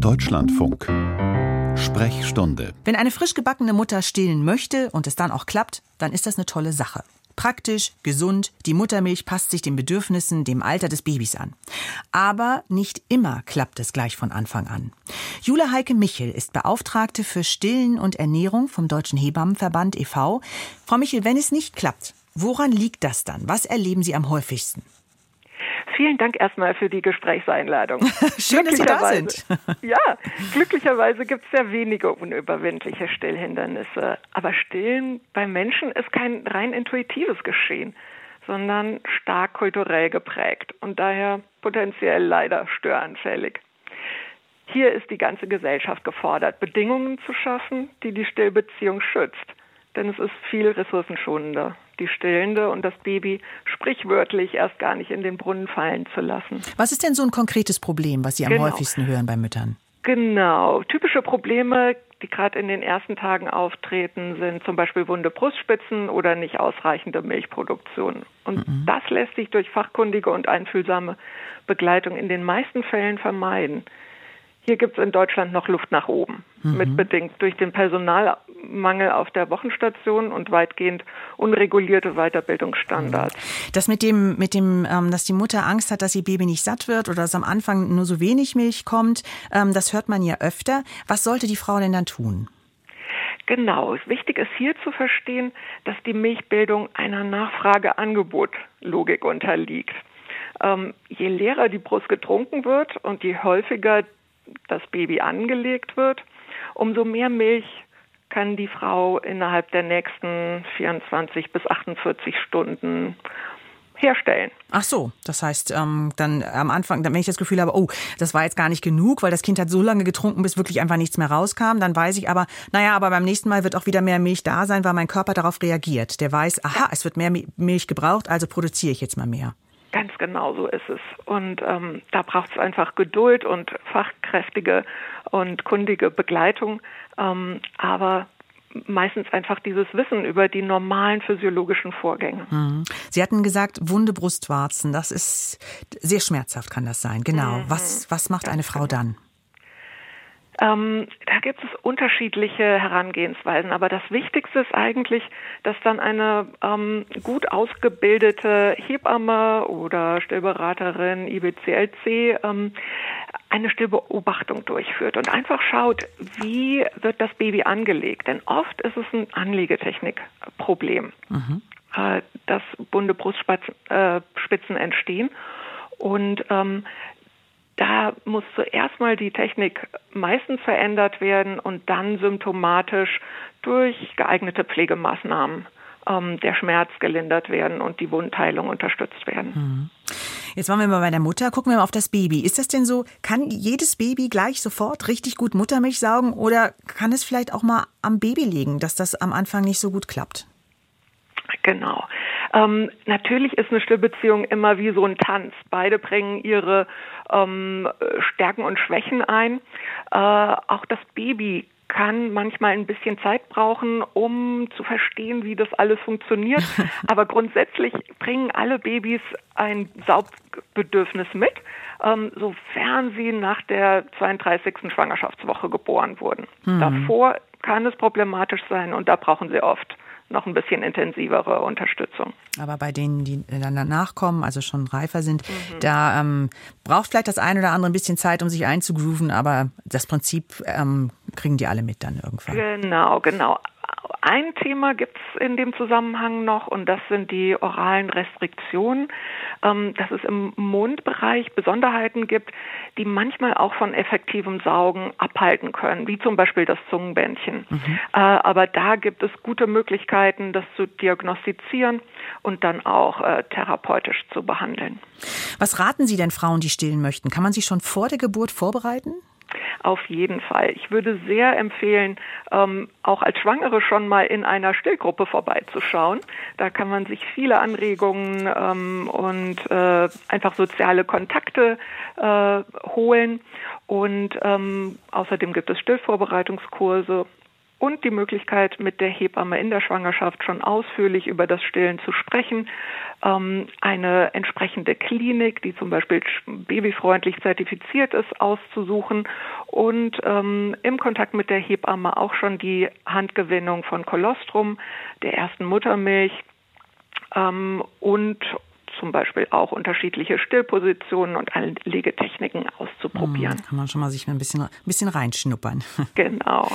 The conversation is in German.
Deutschlandfunk. Sprechstunde. Wenn eine frisch gebackene Mutter stillen möchte und es dann auch klappt, dann ist das eine tolle Sache. Praktisch, gesund, die Muttermilch passt sich den Bedürfnissen, dem Alter des Babys an. Aber nicht immer klappt es gleich von Anfang an. Jule Heike Michel ist Beauftragte für Stillen und Ernährung vom Deutschen Hebammenverband e.V. Frau Michel, wenn es nicht klappt, woran liegt das dann? Was erleben Sie am häufigsten? Vielen Dank erstmal für die Gesprächseinladung. Schön, dass Sie da sind. ja, glücklicherweise gibt es sehr wenige unüberwindliche Stillhindernisse. Aber Stillen beim Menschen ist kein rein intuitives Geschehen, sondern stark kulturell geprägt und daher potenziell leider störanfällig. Hier ist die ganze Gesellschaft gefordert, Bedingungen zu schaffen, die die Stillbeziehung schützt. Denn es ist viel ressourcenschonender die Stillende und das Baby sprichwörtlich erst gar nicht in den Brunnen fallen zu lassen. Was ist denn so ein konkretes Problem, was Sie am genau. häufigsten hören bei Müttern? Genau. Typische Probleme, die gerade in den ersten Tagen auftreten, sind zum Beispiel wunde Brustspitzen oder nicht ausreichende Milchproduktion. Und mhm. das lässt sich durch fachkundige und einfühlsame Begleitung in den meisten Fällen vermeiden. Hier gibt es in Deutschland noch Luft nach oben, mhm. mitbedingt durch den Personalmangel auf der Wochenstation und weitgehend unregulierte Weiterbildungsstandards. Das mit dem, mit dem, ähm, dass die Mutter Angst hat, dass ihr Baby nicht satt wird oder dass am Anfang nur so wenig Milch kommt, ähm, das hört man ja öfter. Was sollte die Frau denn dann tun? Genau. Wichtig ist hier zu verstehen, dass die Milchbildung einer Nachfrage-Angebot-Logik unterliegt. Ähm, je leerer die Brust getrunken wird und je häufiger das Baby angelegt wird, umso mehr Milch kann die Frau innerhalb der nächsten 24 bis 48 Stunden herstellen. Ach so, das heißt, ähm, dann am Anfang, wenn ich das Gefühl habe, oh, das war jetzt gar nicht genug, weil das Kind hat so lange getrunken, bis wirklich einfach nichts mehr rauskam, dann weiß ich aber, naja, aber beim nächsten Mal wird auch wieder mehr Milch da sein, weil mein Körper darauf reagiert. Der weiß, aha, es wird mehr Milch gebraucht, also produziere ich jetzt mal mehr. Ganz genau so ist es. Und ähm, da braucht es einfach Geduld und fachkräftige und kundige Begleitung, ähm, aber meistens einfach dieses Wissen über die normalen physiologischen Vorgänge. Mhm. Sie hatten gesagt, wunde Brustwarzen, das ist sehr schmerzhaft, kann das sein. Genau. Mhm. Was, was macht eine Frau genau. dann? Ähm, da gibt es unterschiedliche Herangehensweisen, aber das Wichtigste ist eigentlich, dass dann eine ähm, gut ausgebildete Hebamme oder Stillberaterin IBCLC ähm, eine Stillbeobachtung durchführt und einfach schaut, wie wird das Baby angelegt. Denn oft ist es ein Anlegetechnikproblem, mhm. äh, dass bunte Brustspitzen äh, entstehen. Und ähm, da muss zuerst mal die Technik meistens verändert werden und dann symptomatisch durch geeignete Pflegemaßnahmen ähm, der Schmerz gelindert werden und die Wundheilung unterstützt werden. Mhm. Jetzt waren wir mal bei der Mutter. Gucken wir mal auf das Baby. Ist das denn so, kann jedes Baby gleich sofort richtig gut Muttermilch saugen oder kann es vielleicht auch mal am Baby liegen, dass das am Anfang nicht so gut klappt? Genau. Ähm, natürlich ist eine Stillbeziehung immer wie so ein Tanz. Beide bringen ihre ähm, Stärken und Schwächen ein. Äh, auch das Baby kann manchmal ein bisschen Zeit brauchen, um zu verstehen, wie das alles funktioniert. Aber grundsätzlich bringen alle Babys ein Saugbedürfnis mit, ähm, sofern sie nach der 32. Schwangerschaftswoche geboren wurden. Mhm. Davor kann es problematisch sein und da brauchen sie oft noch ein bisschen intensivere Unterstützung. Aber bei denen, die dann danach kommen, also schon reifer sind, mhm. da ähm, braucht vielleicht das eine oder andere ein bisschen Zeit, um sich einzugrooven, aber das Prinzip ähm, kriegen die alle mit dann irgendwann. Genau, genau. Ein Thema gibt es in dem Zusammenhang noch und das sind die oralen Restriktionen, ähm, dass es im Mundbereich Besonderheiten gibt, die manchmal auch von effektivem Saugen abhalten können, wie zum Beispiel das Zungenbändchen. Mhm. Äh, aber da gibt es gute Möglichkeiten, das zu diagnostizieren und dann auch äh, therapeutisch zu behandeln. Was raten Sie denn Frauen, die stillen möchten? Kann man sich schon vor der Geburt vorbereiten? Auf jeden Fall. Ich würde sehr empfehlen, ähm, auch als Schwangere schon mal in einer Stillgruppe vorbeizuschauen. Da kann man sich viele Anregungen ähm, und äh, einfach soziale Kontakte äh, holen. Und ähm, außerdem gibt es Stillvorbereitungskurse und die Möglichkeit, mit der Hebamme in der Schwangerschaft schon ausführlich über das Stillen zu sprechen, ähm, eine entsprechende Klinik, die zum Beispiel babyfreundlich zertifiziert ist, auszusuchen und ähm, im Kontakt mit der Hebamme auch schon die Handgewinnung von Kolostrum, der ersten Muttermilch ähm, und zum Beispiel auch unterschiedliche Stillpositionen und Legetechniken auszuprobieren. Hm, kann man schon mal sich ein bisschen, ein bisschen reinschnuppern. Genau.